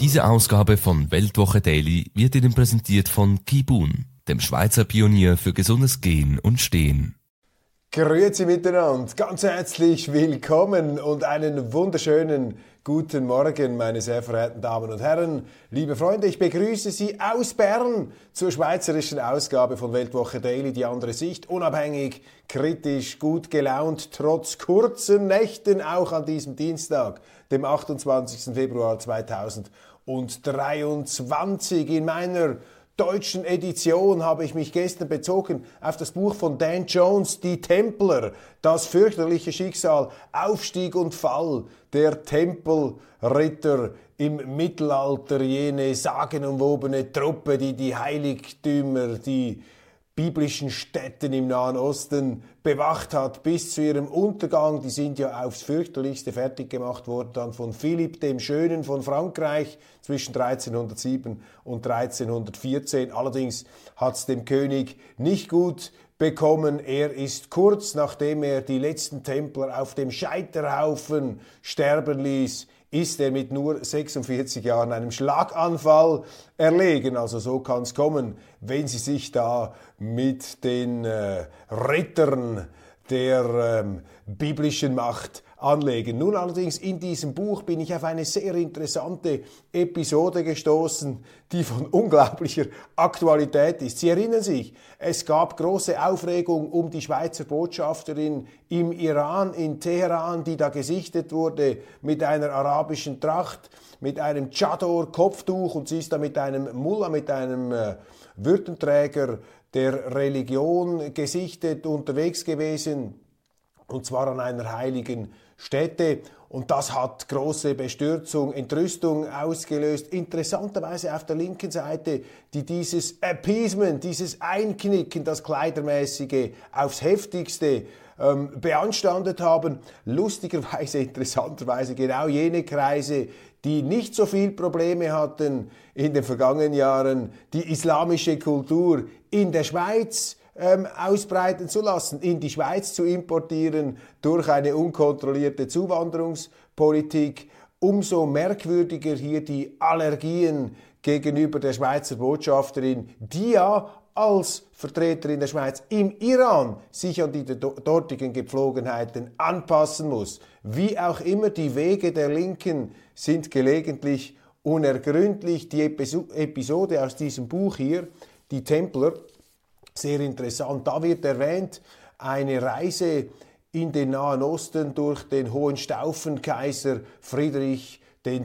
Diese Ausgabe von Weltwoche Daily wird Ihnen präsentiert von Kibun, dem Schweizer Pionier für gesundes Gehen und Stehen. Grüezi miteinander, ganz herzlich willkommen und einen wunderschönen guten Morgen, meine sehr verehrten Damen und Herren, liebe Freunde. Ich begrüße Sie aus Bern zur schweizerischen Ausgabe von Weltwoche Daily, die andere Sicht, unabhängig, kritisch, gut gelaunt, trotz kurzen Nächten, auch an diesem Dienstag, dem 28. Februar 2023 in meiner deutschen Edition habe ich mich gestern bezogen auf das Buch von Dan Jones, Die Templer, das fürchterliche Schicksal, Aufstieg und Fall der Tempelritter im Mittelalter, jene sagenumwobene Truppe, die die Heiligtümer, die biblischen Städten im Nahen Osten bewacht hat bis zu ihrem Untergang. Die sind ja aufs fürchterlichste fertig gemacht worden dann von Philipp dem Schönen von Frankreich zwischen 1307 und 1314. Allerdings hat es dem König nicht gut bekommen. Er ist kurz nachdem er die letzten Templer auf dem Scheiterhaufen sterben ließ, ist er mit nur 46 Jahren einem Schlaganfall erlegen. Also so kann es kommen, wenn Sie sich da mit den äh, Rittern der ähm, biblischen Macht anlegen. Nun allerdings in diesem Buch bin ich auf eine sehr interessante Episode gestoßen, die von unglaublicher Aktualität ist. Sie erinnern sich, es gab große Aufregung um die Schweizer Botschafterin im Iran, in Teheran, die da gesichtet wurde mit einer arabischen Tracht, mit einem Chador-Kopftuch und sie ist da mit einem Mullah, mit einem äh, Würdenträger der Religion gesichtet unterwegs gewesen und zwar an einer heiligen Stätte. Und das hat große Bestürzung, Entrüstung ausgelöst. Interessanterweise auf der linken Seite, die dieses Appeasement, dieses Einknicken, das Kleidermäßige aufs heftigste ähm, beanstandet haben. Lustigerweise, interessanterweise genau jene Kreise, die nicht so viel Probleme hatten in den vergangenen Jahren, die islamische Kultur in der Schweiz ähm, ausbreiten zu lassen, in die Schweiz zu importieren durch eine unkontrollierte Zuwanderungspolitik. Umso merkwürdiger hier die Allergien gegenüber der Schweizer Botschafterin, die ja als Vertreterin der Schweiz im Iran sich an die dortigen Gepflogenheiten anpassen muss. Wie auch immer, die Wege der Linken sind gelegentlich unergründlich. Die Episode aus diesem Buch hier, die Templer, sehr interessant. Da wird erwähnt eine Reise in den Nahen Osten durch den Hohenstaufenkaiser Friedrich II.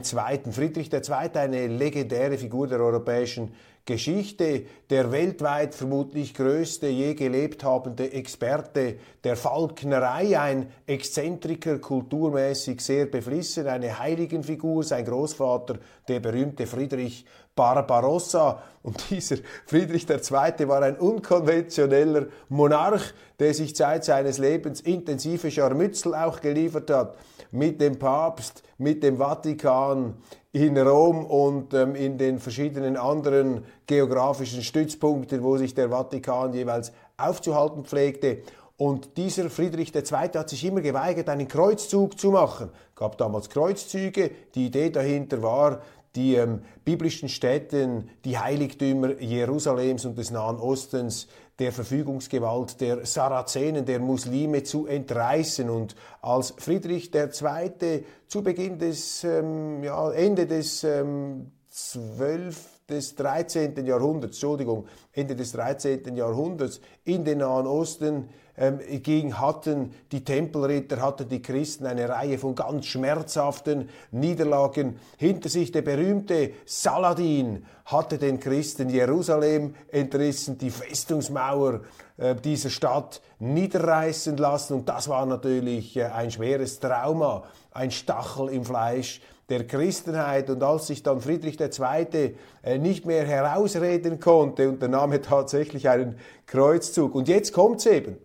Friedrich II. eine legendäre Figur der europäischen Geschichte, der weltweit vermutlich größte je gelebt habende Experte der Falknerei, ein Exzentriker, kulturmäßig sehr beflissen, eine Heiligenfigur, sein Großvater, der berühmte Friedrich Barbarossa. Und dieser Friedrich II. war ein unkonventioneller Monarch, der sich Zeit seines Lebens intensive Scharmützel auch geliefert hat mit dem Papst, mit dem Vatikan, in Rom und ähm, in den verschiedenen anderen geografischen Stützpunkten, wo sich der Vatikan jeweils aufzuhalten pflegte. Und dieser Friedrich II. hat sich immer geweigert, einen Kreuzzug zu machen. Es gab damals Kreuzzüge. Die Idee dahinter war, die ähm, biblischen Städten, die Heiligtümer Jerusalems und des Nahen Ostens der Verfügungsgewalt der Sarazenen, der Muslime zu entreißen. Und als Friedrich II. zu Beginn des, ähm, ja, Ende des ähm, 12 des 13. Jahrhunderts, Entschuldigung, Ende des 13. Jahrhunderts in den Nahen Osten ähm, ging, hatten die Tempelritter, hatten die Christen eine Reihe von ganz schmerzhaften Niederlagen hinter sich. Der berühmte Saladin hatte den Christen Jerusalem entrissen, die Festungsmauer äh, dieser Stadt niederreißen lassen und das war natürlich äh, ein schweres Trauma, ein Stachel im Fleisch der Christenheit. Und als sich dann Friedrich II. Äh, nicht mehr herausreden konnte, unternahm er tatsächlich einen Kreuzzug. Und jetzt kommt's eben.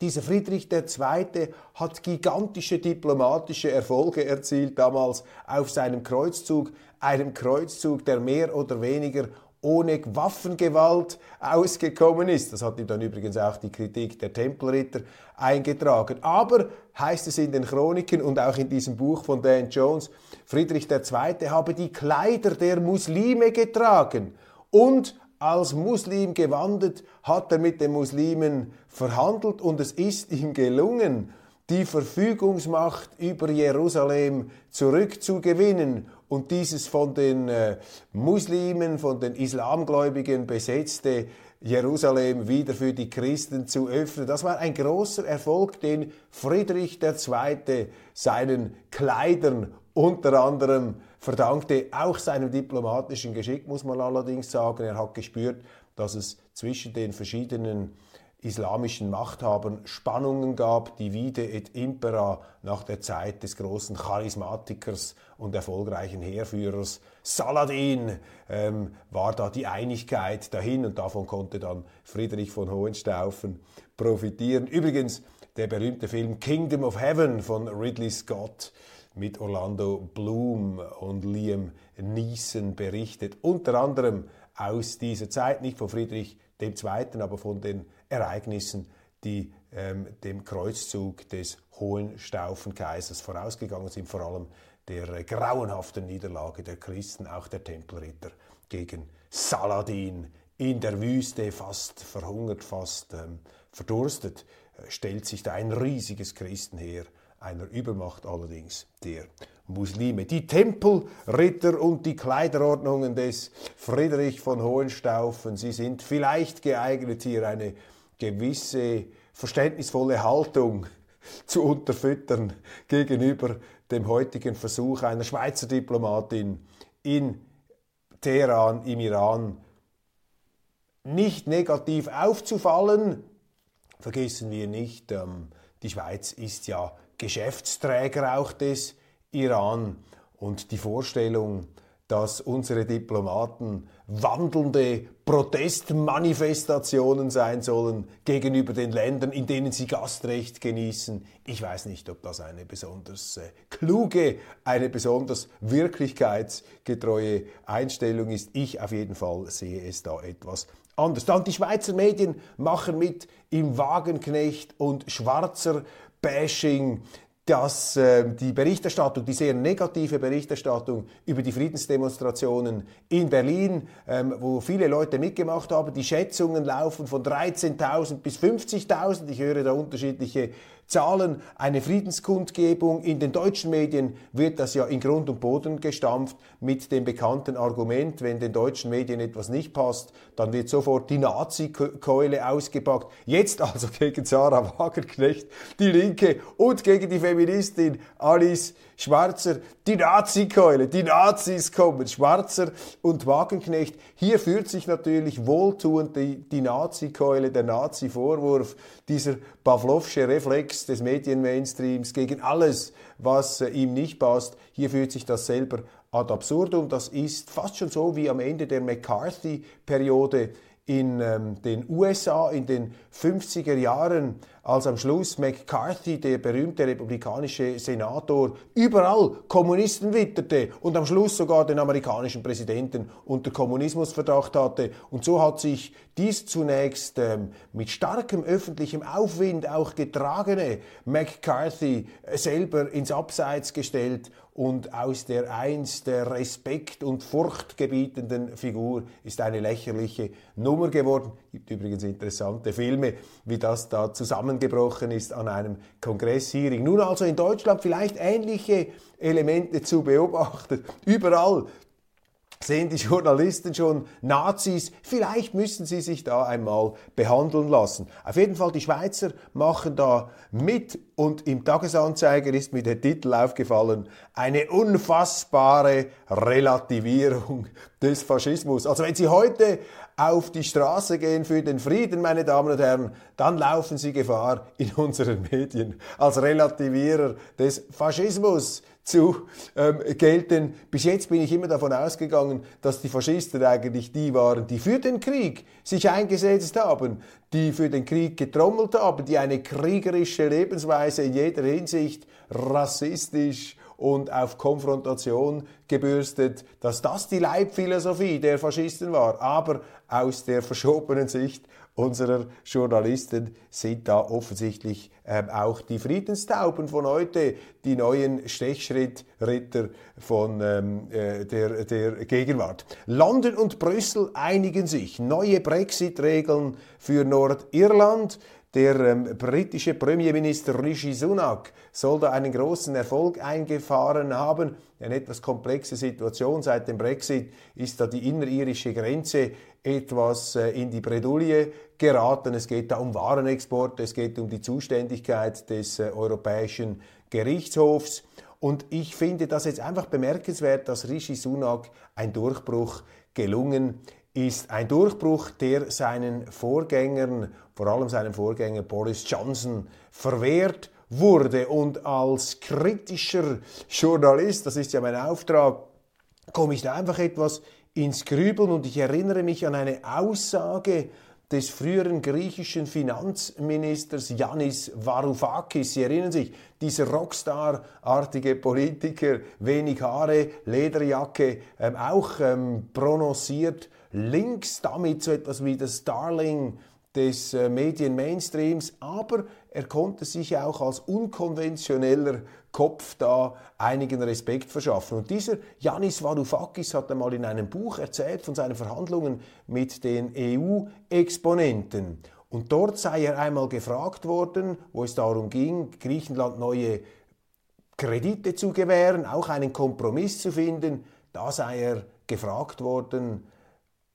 Dieser Friedrich II. hat gigantische diplomatische Erfolge erzielt damals auf seinem Kreuzzug, einem Kreuzzug, der mehr oder weniger ohne Waffengewalt ausgekommen ist. Das hat ihm dann übrigens auch die Kritik der Tempelritter eingetragen. Aber heißt es in den Chroniken und auch in diesem Buch von Dan Jones, Friedrich II. habe die Kleider der Muslime getragen und als Muslim gewandelt, hat er mit den Muslimen verhandelt und es ist ihm gelungen, die Verfügungsmacht über Jerusalem zurückzugewinnen und dieses von den äh, Muslimen, von den Islamgläubigen besetzte Jerusalem wieder für die Christen zu öffnen. Das war ein großer Erfolg, den Friedrich II. seinen Kleidern unter anderem verdankte auch seinem diplomatischen Geschick, muss man allerdings sagen. Er hat gespürt, dass es zwischen den verschiedenen islamischen Machthabern Spannungen gab, die Vide et Impera nach der Zeit des großen Charismatikers und erfolgreichen Heerführers Saladin ähm, war da die Einigkeit dahin und davon konnte dann Friedrich von Hohenstaufen profitieren. Übrigens der berühmte Film Kingdom of Heaven von Ridley Scott mit Orlando Bloom und Liam Neeson berichtet. Unter anderem aus dieser Zeit, nicht von Friedrich II., aber von den Ereignissen, die ähm, dem Kreuzzug des Hohenstaufenkaisers vorausgegangen sind, vor allem der äh, grauenhaften Niederlage der Christen, auch der Tempelritter gegen Saladin in der Wüste, fast verhungert, fast ähm, verdurstet, äh, stellt sich da ein riesiges Christenheer einer Übermacht allerdings der Muslime. Die Tempelritter und die Kleiderordnungen des Friedrich von Hohenstaufen, sie sind vielleicht geeignet, hier eine gewisse verständnisvolle Haltung zu unterfüttern gegenüber dem heutigen Versuch einer Schweizer Diplomatin in Teheran, im Iran, nicht negativ aufzufallen. Vergessen wir nicht, ähm, die Schweiz ist ja Geschäftsträger auch des Iran und die Vorstellung, dass unsere Diplomaten wandelnde Protestmanifestationen sein sollen gegenüber den Ländern, in denen sie Gastrecht genießen. Ich weiß nicht, ob das eine besonders äh, kluge, eine besonders wirklichkeitsgetreue Einstellung ist. Ich auf jeden Fall sehe es da etwas anders. Dann die Schweizer Medien machen mit im Wagenknecht und Schwarzer Bashing, dass äh, die Berichterstattung, die sehr negative Berichterstattung über die Friedensdemonstrationen in Berlin, ähm, wo viele Leute mitgemacht haben, die Schätzungen laufen von 13.000 bis 50.000. Ich höre da unterschiedliche Zahlen. Eine Friedenskundgebung in den deutschen Medien wird das ja in Grund und Boden gestampft mit dem bekannten Argument, wenn den deutschen Medien etwas nicht passt, dann wird sofort die Nazi-Keule ausgepackt. Jetzt also gegen Sarah Wagenknecht, die Linke und gegen die Feministin Alice Schwarzer, die Nazi-Keule, die Nazis kommen, Schwarzer und Wagenknecht. Hier führt sich natürlich wohltuend die, die Nazi-Keule, der Nazi-Vorwurf, dieser Pavlovsche Reflex des Medienmainstreams gegen alles, was äh, ihm nicht passt. Hier führt sich das selber ad absurdum. Das ist fast schon so wie am Ende der McCarthy-Periode in ähm, den USA in den 50er Jahren, als am Schluss McCarthy, der berühmte republikanische Senator, überall Kommunisten witterte und am Schluss sogar den amerikanischen Präsidenten unter Kommunismusverdacht hatte. Und so hat sich dies zunächst ähm, mit starkem öffentlichem Aufwind auch getragene McCarthy selber ins Abseits gestellt und aus der einst Respekt und furchtgebietenden Figur ist eine lächerliche Nummer geworden. Es gibt übrigens interessante Filme, wie das da zusammengebrochen ist an einem Kongresshearing. Nun also in Deutschland vielleicht ähnliche Elemente zu beobachten. Überall sehen die Journalisten schon Nazis. Vielleicht müssen sie sich da einmal behandeln lassen. Auf jeden Fall, die Schweizer machen da mit und im Tagesanzeiger ist mir der Titel aufgefallen, eine unfassbare Relativierung des Faschismus. Also wenn Sie heute auf die Straße gehen für den Frieden, meine Damen und Herren, dann laufen Sie Gefahr, in unseren Medien als Relativierer des Faschismus zu ähm, gelten. Bis jetzt bin ich immer davon ausgegangen, dass die Faschisten eigentlich die waren, die für den Krieg sich eingesetzt haben, die für den Krieg getrommelt haben, die eine kriegerische Lebensweise in jeder Hinsicht rassistisch und auf Konfrontation gebürstet, dass das die Leibphilosophie der Faschisten war. Aber aus der verschobenen Sicht unserer Journalisten sind da offensichtlich ähm, auch die Friedenstauben von heute, die neuen Stechschrittritter von ähm, äh, der, der Gegenwart. London und Brüssel einigen sich. Neue Brexit-Regeln für Nordirland. Der ähm, britische Premierminister Rishi Sunak soll da einen großen Erfolg eingefahren haben. Eine etwas komplexe Situation seit dem Brexit ist da die innerirische Grenze etwas äh, in die Bredouille geraten. Es geht da um Warenexporte, es geht um die Zuständigkeit des äh, Europäischen Gerichtshofs. Und ich finde das jetzt einfach bemerkenswert, dass Rishi Sunak ein Durchbruch gelungen ist. Ein Durchbruch, der seinen Vorgängern, vor allem seinem Vorgänger Boris Johnson, verwehrt wurde. Und als kritischer Journalist, das ist ja mein Auftrag, komme ich da einfach etwas ins Grübeln und ich erinnere mich an eine Aussage des früheren griechischen Finanzministers Yanis Varoufakis. Sie erinnern sich, dieser Rockstar-artige Politiker, wenig Haare, Lederjacke, ähm, auch ähm, prononciert links, damit so etwas wie das Darling des äh, Medien-Mainstreams, aber er konnte sich auch als unkonventioneller Kopf da einigen Respekt verschaffen. Und dieser Yanis Varoufakis hat einmal in einem Buch erzählt von seinen Verhandlungen mit den EU-Exponenten. Und dort sei er einmal gefragt worden, wo es darum ging, Griechenland neue Kredite zu gewähren, auch einen Kompromiss zu finden. Da sei er gefragt worden,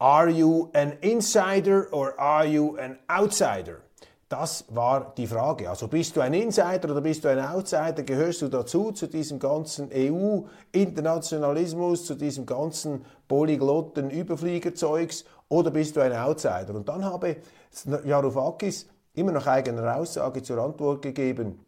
Are you an insider or are you an outsider? Das war die Frage. Also bist du ein Insider oder bist du ein Outsider? Gehörst du dazu, zu diesem ganzen EU-Internationalismus, zu diesem ganzen polyglotten Überfliegerzeugs oder bist du ein Outsider? Und dann habe Varoufakis immer nach eigener Aussage zur Antwort gegeben,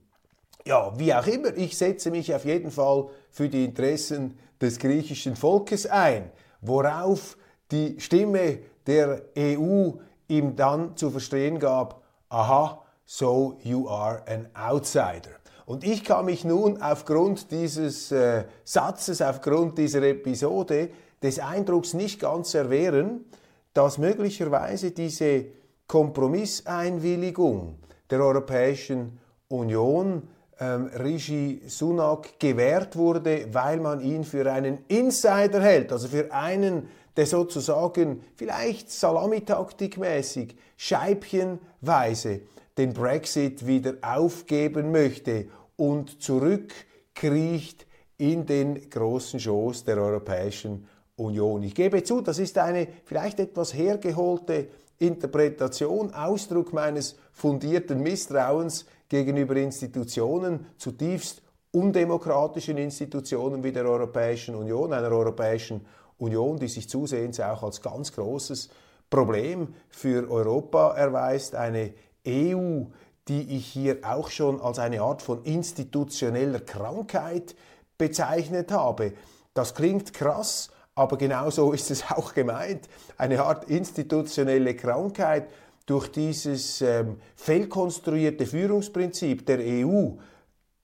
ja, wie auch immer, ich setze mich auf jeden Fall für die Interessen des griechischen Volkes ein, worauf die Stimme der EU ihm dann zu verstehen gab, aha, so you are an outsider. Und ich kann mich nun aufgrund dieses äh, Satzes, aufgrund dieser Episode des Eindrucks nicht ganz erwehren, dass möglicherweise diese Kompromisseinwilligung der Europäischen Union ähm, Rishi Sunak gewährt wurde, weil man ihn für einen Insider hält, also für einen, der sozusagen vielleicht salamitaktikmäßig, scheibchenweise den Brexit wieder aufgeben möchte und zurückkriecht in den großen Schoß der Europäischen Union. Ich gebe zu, das ist eine vielleicht etwas hergeholte Interpretation, Ausdruck meines fundierten Misstrauens gegenüber Institutionen, zutiefst undemokratischen Institutionen wie der Europäischen Union, einer Europäischen Union, die sich zusehends auch als ganz großes Problem für Europa erweist, eine EU, die ich hier auch schon als eine Art von institutioneller Krankheit bezeichnet habe. Das klingt krass, aber genau so ist es auch gemeint. Eine Art institutionelle Krankheit durch dieses ähm, fehlkonstruierte Führungsprinzip der EU.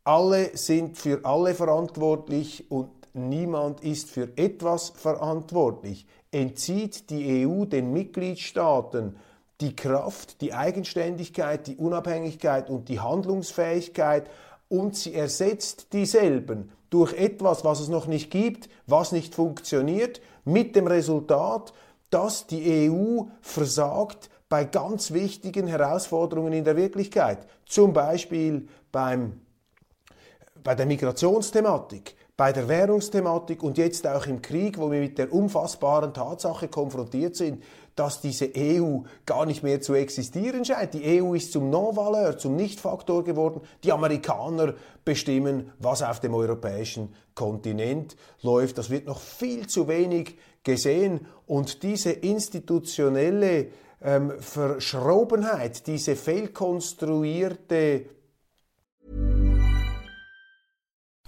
Alle sind für alle verantwortlich und niemand ist für etwas verantwortlich, entzieht die EU den Mitgliedstaaten die Kraft, die Eigenständigkeit, die Unabhängigkeit und die Handlungsfähigkeit und sie ersetzt dieselben durch etwas, was es noch nicht gibt, was nicht funktioniert, mit dem Resultat, dass die EU versagt bei ganz wichtigen Herausforderungen in der Wirklichkeit, zum Beispiel beim, bei der Migrationsthematik, bei der Währungsthematik und jetzt auch im Krieg, wo wir mit der unfassbaren Tatsache konfrontiert sind, dass diese EU gar nicht mehr zu existieren scheint. Die EU ist zum Non-Valeur, zum Nicht-Faktor geworden. Die Amerikaner bestimmen, was auf dem europäischen Kontinent läuft. Das wird noch viel zu wenig gesehen. Und diese institutionelle ähm, Verschrobenheit, diese fehlkonstruierte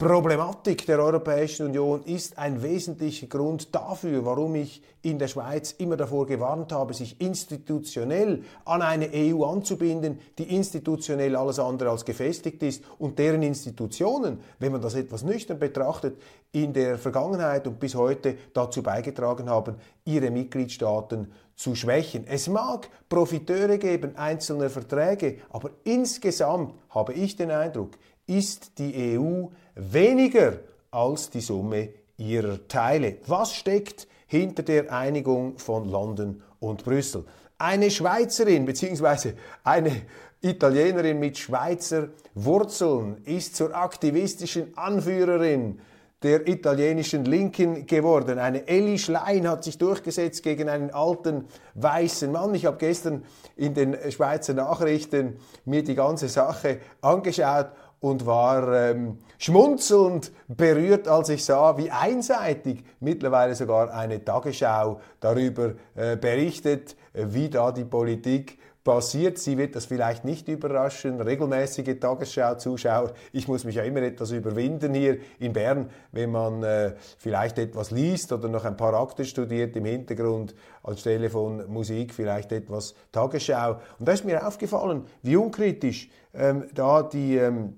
Problematik der Europäischen Union ist ein wesentlicher Grund dafür, warum ich in der Schweiz immer davor gewarnt habe, sich institutionell an eine EU anzubinden, die institutionell alles andere als gefestigt ist und deren Institutionen, wenn man das etwas nüchtern betrachtet, in der Vergangenheit und bis heute dazu beigetragen haben, ihre Mitgliedstaaten zu schwächen. Es mag Profiteure geben einzelner Verträge, aber insgesamt habe ich den Eindruck, ist die EU weniger als die Summe ihrer Teile. Was steckt hinter der Einigung von London und Brüssel? Eine Schweizerin bzw. eine Italienerin mit Schweizer Wurzeln ist zur aktivistischen Anführerin der italienischen Linken geworden. Eine Elli Schlein hat sich durchgesetzt gegen einen alten weißen Mann. Ich habe gestern in den Schweizer Nachrichten mir die ganze Sache angeschaut und war ähm, schmunzelnd berührt, als ich sah, wie einseitig mittlerweile sogar eine Tagesschau darüber äh, berichtet, äh, wie da die Politik passiert. Sie wird das vielleicht nicht überraschen. Regelmäßige Tagesschau-Zuschauer. Ich muss mich ja immer etwas überwinden hier in Bern, wenn man äh, vielleicht etwas liest oder noch ein paar Akte studiert im Hintergrund anstelle von Musik vielleicht etwas Tagesschau. Und da ist mir aufgefallen, wie unkritisch ähm, da die ähm,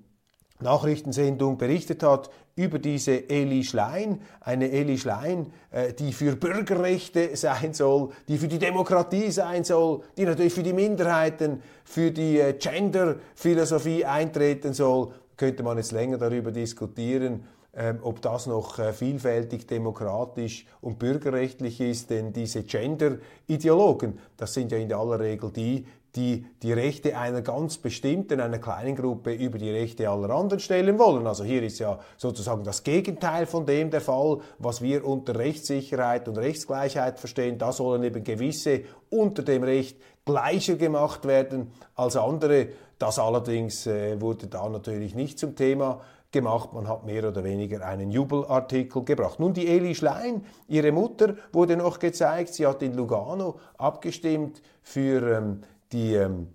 Nachrichtensendung berichtet hat über diese Eli Schlein, eine Eli Schlein, äh, die für Bürgerrechte sein soll, die für die Demokratie sein soll, die natürlich für die Minderheiten, für die äh, Gender-Philosophie eintreten soll. Könnte man jetzt länger darüber diskutieren, ähm, ob das noch äh, vielfältig demokratisch und bürgerrechtlich ist, denn diese Gender-Ideologen, das sind ja in aller Regel die, die die Rechte einer ganz bestimmten, einer kleinen Gruppe über die Rechte aller anderen stellen wollen. Also hier ist ja sozusagen das Gegenteil von dem der Fall, was wir unter Rechtssicherheit und Rechtsgleichheit verstehen. Da sollen eben gewisse unter dem Recht gleicher gemacht werden als andere. Das allerdings äh, wurde da natürlich nicht zum Thema gemacht. Man hat mehr oder weniger einen Jubelartikel gebracht. Nun die Eli Schlein, ihre Mutter, wurde noch gezeigt. Sie hat in Lugano abgestimmt für ähm, die ähm,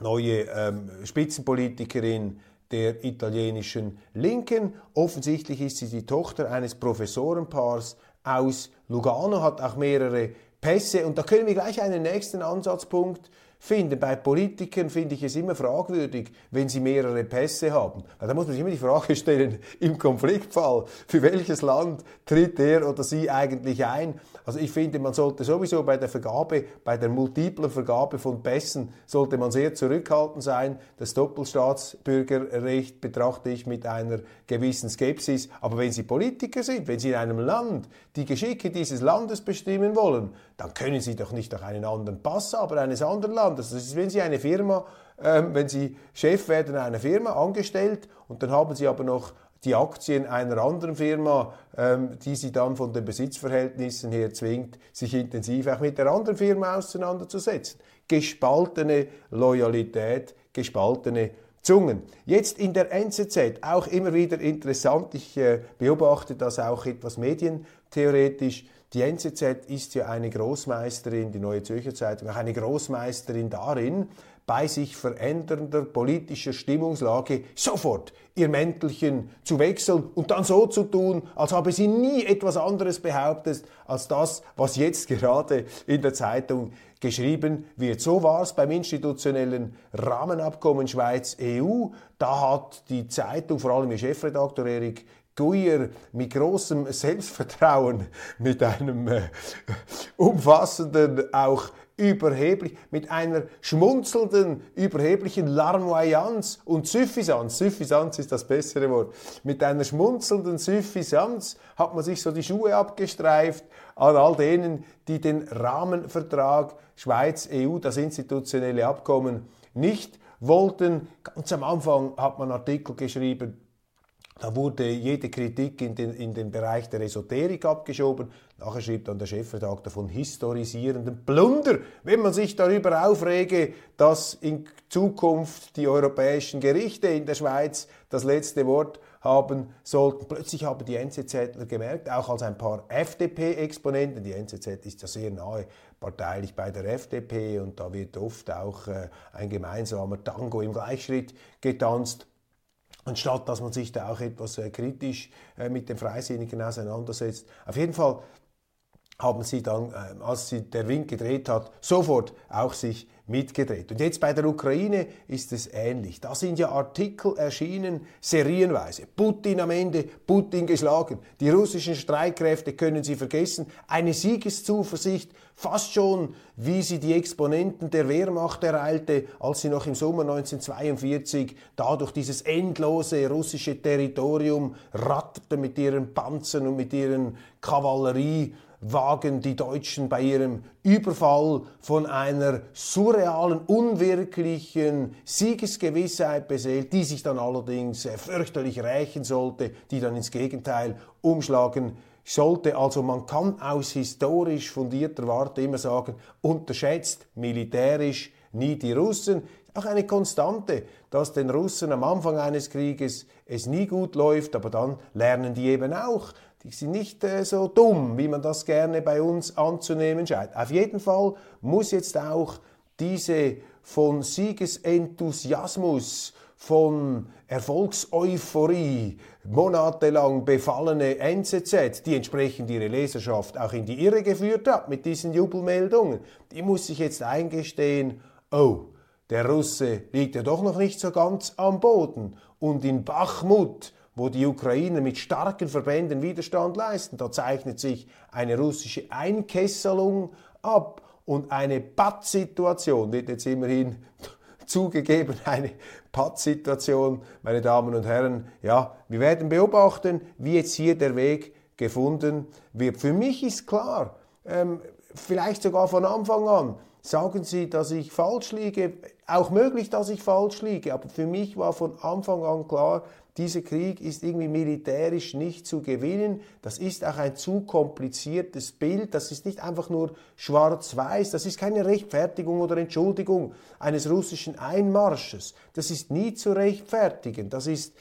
neue ähm, Spitzenpolitikerin der italienischen Linken. Offensichtlich ist sie die Tochter eines Professorenpaars aus Lugano, hat auch mehrere Pässe. Und da können wir gleich einen nächsten Ansatzpunkt finden. Bei Politikern finde ich es immer fragwürdig, wenn sie mehrere Pässe haben. da muss man sich immer die Frage stellen, im Konfliktfall, für welches Land tritt er oder sie eigentlich ein? Also ich finde, man sollte sowieso bei der Vergabe, bei der multiplen Vergabe von Pässen, sollte man sehr zurückhaltend sein. Das Doppelstaatsbürgerrecht betrachte ich mit einer gewissen Skepsis. Aber wenn Sie Politiker sind, wenn Sie in einem Land die Geschicke dieses Landes bestimmen wollen, dann können Sie doch nicht noch einen anderen Pass haben, eines anderen Landes. Das ist, wenn Sie eine Firma, ähm, wenn Sie Chef werden einer Firma, angestellt, und dann haben Sie aber noch die Aktien einer anderen Firma, ähm, die sie dann von den Besitzverhältnissen her zwingt, sich intensiv auch mit der anderen Firma auseinanderzusetzen. Gespaltene Loyalität, gespaltene Zungen. Jetzt in der NZZ auch immer wieder interessant, ich äh, beobachte das auch etwas medientheoretisch, Die NZZ ist ja eine Großmeisterin, die Neue Zürcher Zeitung, auch eine Großmeisterin darin, bei sich verändernder politischer Stimmungslage sofort ihr Mäntelchen zu wechseln und dann so zu tun, als habe sie nie etwas anderes behauptet als das, was jetzt gerade in der Zeitung geschrieben wird. So war es beim institutionellen Rahmenabkommen Schweiz-EU. Da hat die Zeitung, vor allem ihr Chefredakteur Erik Guyer mit großem Selbstvertrauen, mit einem äh, umfassenden, auch überheblich, mit einer schmunzelnden, überheblichen Larmoyanz und Suffisanz, Suffisanz ist das bessere Wort, mit einer schmunzelnden Suffisanz hat man sich so die Schuhe abgestreift an all denen, die den Rahmenvertrag Schweiz-EU, das institutionelle Abkommen, nicht wollten. Ganz am Anfang hat man Artikel geschrieben, da wurde jede Kritik in den, in den Bereich der Esoterik abgeschoben. Nachher schrieb dann der Chefredakteur von historisierendem Plunder, wenn man sich darüber aufrege, dass in Zukunft die europäischen Gerichte in der Schweiz das letzte Wort haben sollten. Plötzlich haben die NZZler gemerkt, auch als ein paar FDP-Exponenten, die NZZ ist ja sehr nahe parteilich bei der FDP und da wird oft auch äh, ein gemeinsamer Tango im Gleichschritt getanzt anstatt dass man sich da auch etwas äh, kritisch äh, mit den Freisinnigen auseinandersetzt. Auf jeden Fall haben sie dann, äh, als sie der Wind gedreht hat, sofort auch sich mitgedreht. Und jetzt bei der Ukraine ist es ähnlich. Da sind ja Artikel erschienen, serienweise. Putin am Ende, Putin geschlagen. Die russischen Streitkräfte können Sie vergessen. Eine Siegeszuversicht, fast schon wie sie die Exponenten der Wehrmacht ereilte, als sie noch im Sommer 1942 da durch dieses endlose russische Territorium ratterte mit ihren Panzern und mit ihren Kavallerie wagen die Deutschen bei ihrem Überfall von einer surrealen, unwirklichen Siegesgewissheit beseelt, die sich dann allerdings äh, fürchterlich rächen sollte, die dann ins Gegenteil umschlagen sollte. Also man kann aus historisch fundierter Warte immer sagen, unterschätzt militärisch nie die Russen. Auch eine Konstante, dass den Russen am Anfang eines Krieges es nie gut läuft, aber dann lernen die eben auch, die sind nicht äh, so dumm, wie man das gerne bei uns anzunehmen scheint. Auf jeden Fall muss jetzt auch diese von Siegesenthusiasmus, von Erfolgseuphorie monatelang befallene NZZ, die entsprechend ihre Leserschaft auch in die Irre geführt hat mit diesen Jubelmeldungen, die muss sich jetzt eingestehen, oh, der Russe liegt ja doch noch nicht so ganz am Boden und in Bachmut wo die Ukrainer mit starken Verbänden Widerstand leisten. Da zeichnet sich eine russische Einkesselung ab und eine Pattsituation wird jetzt immerhin zugegeben, eine Pattsituation, meine Damen und Herren. Ja, wir werden beobachten, wie jetzt hier der Weg gefunden wird. Für mich ist klar, ähm, vielleicht sogar von Anfang an, sagen Sie, dass ich falsch liege. Auch möglich, dass ich falsch liege, aber für mich war von Anfang an klar, dieser Krieg ist irgendwie militärisch nicht zu gewinnen. Das ist auch ein zu kompliziertes Bild. Das ist nicht einfach nur schwarz-weiß. Das ist keine Rechtfertigung oder Entschuldigung eines russischen Einmarsches. Das ist nie zu rechtfertigen. Das ist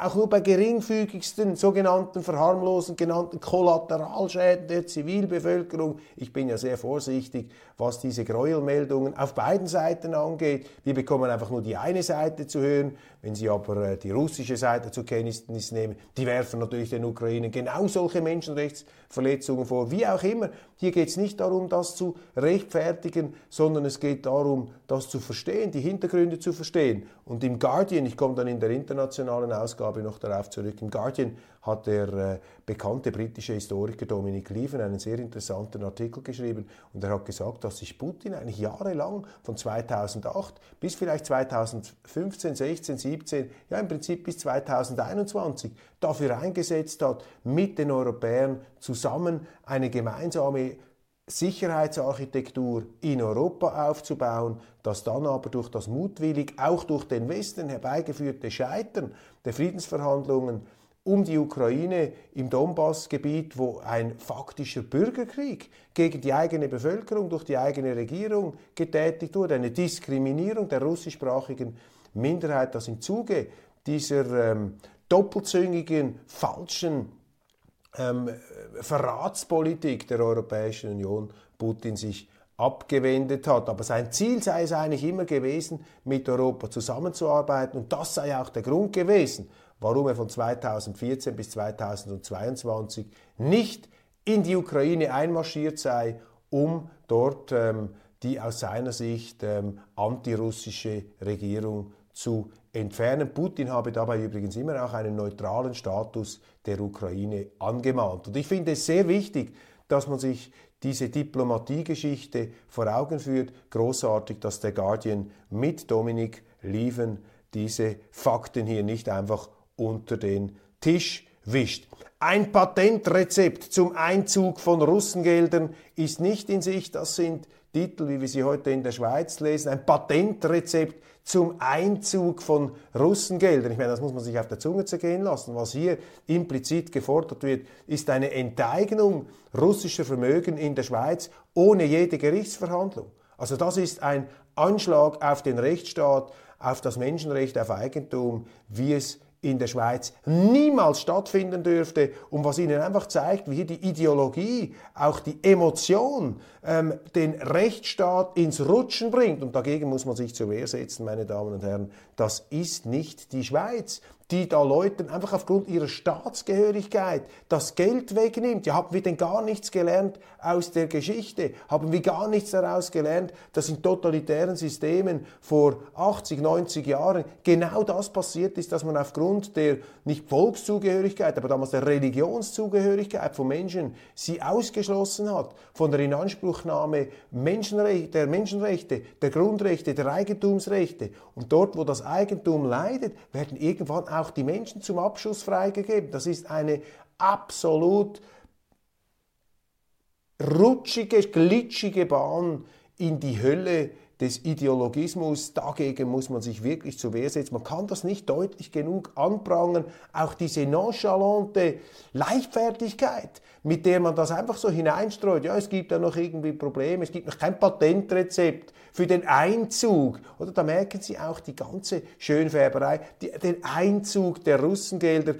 auch nur bei geringfügigsten sogenannten verharmlosen genannten Kollateralschäden der Zivilbevölkerung. Ich bin ja sehr vorsichtig, was diese Gräuelmeldungen auf beiden Seiten angeht. Wir bekommen einfach nur die eine Seite zu hören. Wenn Sie aber äh, die russische Seite zur Kenntnis nehmen, die werfen natürlich den Ukrainern genau solche Menschenrechtsverletzungen vor, wie auch immer. Hier geht es nicht darum, das zu rechtfertigen, sondern es geht darum, das zu verstehen, die Hintergründe zu verstehen. Und im Guardian, ich komme dann in der internationalen Ausgabe noch darauf zurück, im Guardian hat der äh, bekannte britische Historiker Dominic Lieven einen sehr interessanten Artikel geschrieben und er hat gesagt, dass sich Putin eigentlich jahrelang von 2008 bis vielleicht 2015, 16, 17, ja im Prinzip bis 2021 dafür eingesetzt hat, mit den Europäern zusammen eine gemeinsame Sicherheitsarchitektur in Europa aufzubauen, das dann aber durch das mutwillig auch durch den Westen herbeigeführte Scheitern der Friedensverhandlungen um die Ukraine im Donbassgebiet, wo ein faktischer Bürgerkrieg gegen die eigene Bevölkerung durch die eigene Regierung getätigt wurde, eine Diskriminierung der russischsprachigen Minderheit, das im Zuge dieser ähm, doppelzüngigen, falschen ähm, Verratspolitik der Europäischen Union Putin sich abgewendet hat. Aber sein Ziel sei es eigentlich immer gewesen, mit Europa zusammenzuarbeiten. Und das sei auch der Grund gewesen, warum er von 2014 bis 2022 nicht in die Ukraine einmarschiert sei, um dort ähm, die aus seiner Sicht ähm, antirussische Regierung zu entfernen. Putin habe dabei übrigens immer auch einen neutralen Status der Ukraine angemahnt. Und ich finde es sehr wichtig, dass man sich diese Diplomatiegeschichte vor Augen führt. Großartig, dass der Guardian mit Dominik Lieven diese Fakten hier nicht einfach unter den Tisch wischt. Ein Patentrezept zum Einzug von Russengeldern ist nicht in sich. Das sind Titel, wie wir sie heute in der Schweiz lesen. Ein Patentrezept zum Einzug von Russengeldern. Ich meine, das muss man sich auf der Zunge zergehen lassen. Was hier implizit gefordert wird, ist eine Enteignung russischer Vermögen in der Schweiz ohne jede Gerichtsverhandlung. Also das ist ein Anschlag auf den Rechtsstaat, auf das Menschenrecht auf Eigentum, wie es in der Schweiz niemals stattfinden dürfte und was ihnen einfach zeigt, wie hier die Ideologie, auch die Emotion ähm, den Rechtsstaat ins Rutschen bringt. Und dagegen muss man sich zur Wehr setzen, meine Damen und Herren. Das ist nicht die Schweiz die da Leuten einfach aufgrund ihrer Staatsgehörigkeit das Geld wegnimmt. Ja, haben wir denn gar nichts gelernt aus der Geschichte? Haben wir gar nichts daraus gelernt, dass in totalitären Systemen vor 80, 90 Jahren genau das passiert ist, dass man aufgrund der nicht Volkszugehörigkeit, aber damals der Religionszugehörigkeit von Menschen sie ausgeschlossen hat von der Inanspruchnahme Menschenrechte, der Menschenrechte, der Grundrechte, der Eigentumsrechte. Und dort, wo das Eigentum leidet, werden irgendwann auch auch die Menschen zum Abschuss freigegeben. Das ist eine absolut rutschige, glitschige Bahn in die Hölle des Ideologismus. Dagegen muss man sich wirklich zur Wehr setzen. Man kann das nicht deutlich genug anprangern. Auch diese nonchalante Leichtfertigkeit, mit der man das einfach so hineinstreut. Ja, es gibt da noch irgendwie Probleme, es gibt noch kein Patentrezept für den Einzug. Oder da merken Sie auch die ganze Schönfärberei, die, den Einzug der Russengelder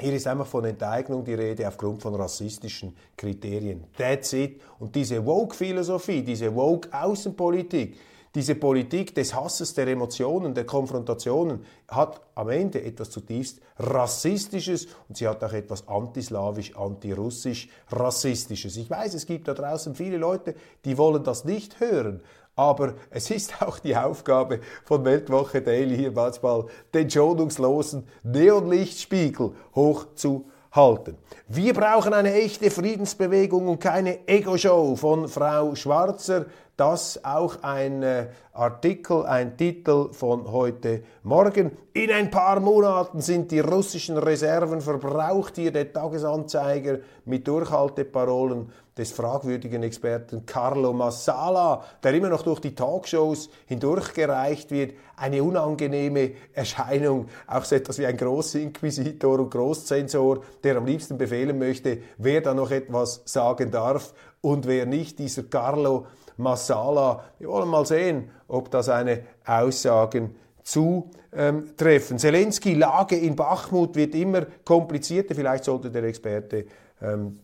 hier ist einfach von Enteignung die Rede aufgrund von rassistischen Kriterien. That's it. Und diese Woke-Philosophie, diese Woke-Außenpolitik, diese Politik des Hasses, der Emotionen, der Konfrontationen hat am Ende etwas zutiefst Rassistisches und sie hat auch etwas antislawisch, antirussisch, Rassistisches. Ich weiß, es gibt da draußen viele Leute, die wollen das nicht hören, aber es ist auch die Aufgabe von Weltwoche Daily hier manchmal den schonungslosen Neonlichtspiegel hochzuhalten. Wir brauchen eine echte Friedensbewegung und keine Ego-Show von Frau Schwarzer. Das auch ein äh, Artikel, ein Titel von heute Morgen. In ein paar Monaten sind die russischen Reserven verbraucht. Hier der Tagesanzeiger mit Durchhalteparolen des fragwürdigen Experten Carlo Massala, der immer noch durch die Talkshows hindurchgereicht wird. Eine unangenehme Erscheinung, auch so etwas wie ein Großinquisitor und Großzensor, der am liebsten befehlen möchte, wer da noch etwas sagen darf und wer nicht. Dieser Carlo Massala. Wir wollen mal sehen, ob das eine Aussagen zutreffen. Ähm, Zelensky, Lage in Bachmut wird immer komplizierter. Vielleicht sollte der Experte ähm,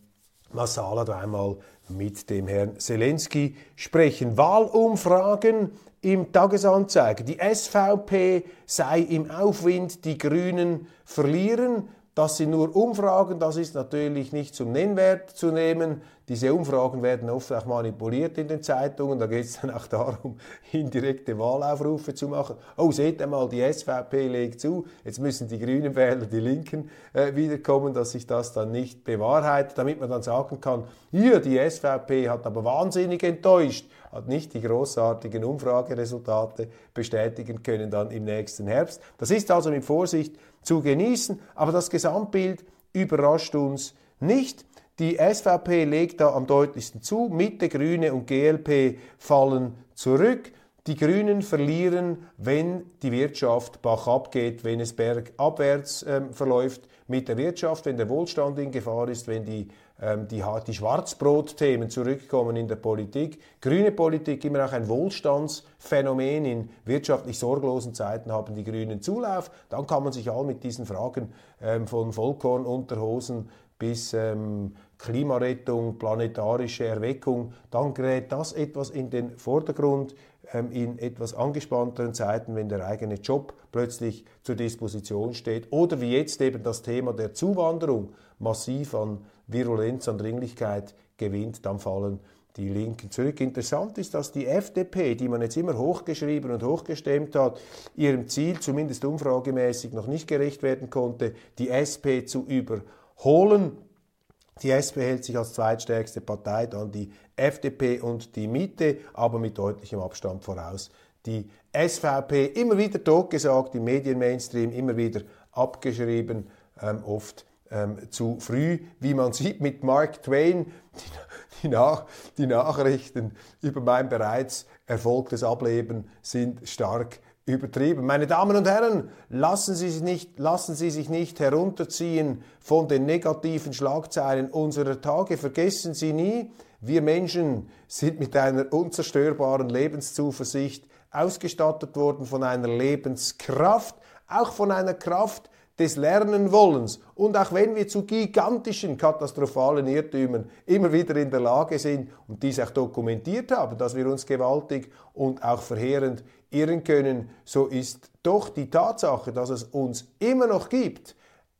Massala da einmal mit dem Herrn Zelensky sprechen. Wahlumfragen im Tagesanzeiger. Die SVP sei im Aufwind, die Grünen verlieren. Das sind nur Umfragen, das ist natürlich nicht zum Nennwert zu nehmen. Diese Umfragen werden oft auch manipuliert in den Zeitungen. Da geht es dann auch darum, indirekte Wahlaufrufe zu machen. Oh, seht einmal, die SVP legt zu. Jetzt müssen die Grünen Wähler, die Linken äh, wiederkommen, dass sich das dann nicht bewahrheitet, damit man dann sagen kann, hier, die SVP hat aber wahnsinnig enttäuscht, hat nicht die großartigen Umfrageresultate bestätigen können dann im nächsten Herbst. Das ist also mit Vorsicht zu genießen, aber das Gesamtbild überrascht uns nicht. Die SVP legt da am deutlichsten zu, Mitte, Grüne und GLP fallen zurück. Die Grünen verlieren, wenn die Wirtschaft bachabgeht, geht, wenn es bergabwärts äh, verläuft mit der Wirtschaft, wenn der Wohlstand in Gefahr ist, wenn die die, die Schwarzbrotthemen zurückkommen in der Politik. Grüne Politik immer auch ein Wohlstandsphänomen. In wirtschaftlich sorglosen Zeiten haben die Grünen Zulauf. Dann kann man sich all mit diesen Fragen ähm, von Vollkornunterhosen bis ähm, Klimarettung, planetarische Erweckung, dann gerät das etwas in den Vordergrund ähm, in etwas angespannteren Zeiten, wenn der eigene Job plötzlich zur Disposition steht oder wie jetzt eben das Thema der Zuwanderung massiv an Virulenz, an Dringlichkeit gewinnt, dann fallen die Linken zurück. Interessant ist, dass die FDP, die man jetzt immer hochgeschrieben und hochgestemmt hat, ihrem Ziel zumindest umfragemäßig noch nicht gerecht werden konnte, die SP zu überholen. Die SP hält sich als zweitstärkste Partei dann die FDP und die Mitte, aber mit deutlichem Abstand voraus. Die SVP immer wieder totgesagt, im Medienmainstream immer wieder abgeschrieben, ähm, oft ähm, zu früh, wie man sieht mit Mark Twain. Die, die, Nach die Nachrichten über mein bereits erfolgtes Ableben sind stark übertrieben. Meine Damen und Herren, lassen Sie, sich nicht, lassen Sie sich nicht herunterziehen von den negativen Schlagzeilen unserer Tage. Vergessen Sie nie, wir Menschen sind mit einer unzerstörbaren Lebenszuversicht ausgestattet worden, von einer Lebenskraft, auch von einer Kraft des Lernenwollens. Und auch wenn wir zu gigantischen, katastrophalen Irrtümern immer wieder in der Lage sind und dies auch dokumentiert haben, dass wir uns gewaltig und auch verheerend irren können, so ist doch die Tatsache, dass es uns immer noch gibt,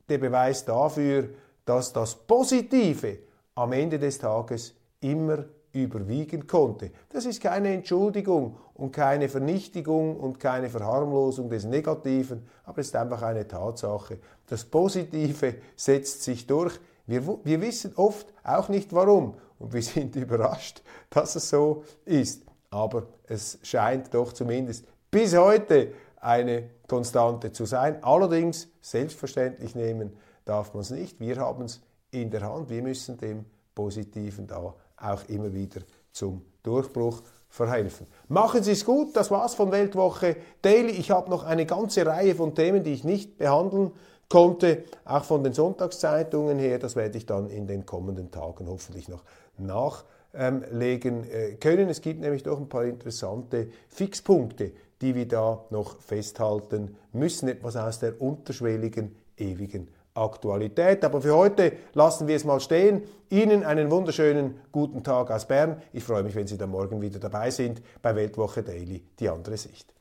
der Beweis dafür, dass das Positive am Ende des Tages immer überwiegen konnte. Das ist keine Entschuldigung und keine Vernichtigung und keine Verharmlosung des Negativen, aber es ist einfach eine Tatsache. Das Positive setzt sich durch. Wir, wir wissen oft auch nicht warum und wir sind überrascht, dass es so ist. Aber es scheint doch zumindest bis heute eine Konstante zu sein. Allerdings, selbstverständlich nehmen darf man es nicht. Wir haben es in der Hand. Wir müssen dem Positiven da auch immer wieder zum Durchbruch verhelfen. Machen Sie es gut, das war's von Weltwoche Daily. Ich habe noch eine ganze Reihe von Themen, die ich nicht behandeln konnte, auch von den Sonntagszeitungen her. Das werde ich dann in den kommenden Tagen hoffentlich noch nachlegen äh, können. Es gibt nämlich doch ein paar interessante Fixpunkte, die wir da noch festhalten müssen. Etwas aus der unterschwelligen, ewigen Aktualität. Aber für heute lassen wir es mal stehen. Ihnen einen wunderschönen guten Tag aus Bern. Ich freue mich, wenn Sie dann morgen wieder dabei sind bei Weltwoche Daily, die andere Sicht.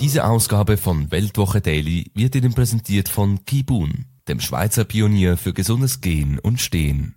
Diese Ausgabe von Weltwoche Daily wird Ihnen präsentiert von Kibun, dem Schweizer Pionier für gesundes Gehen und Stehen.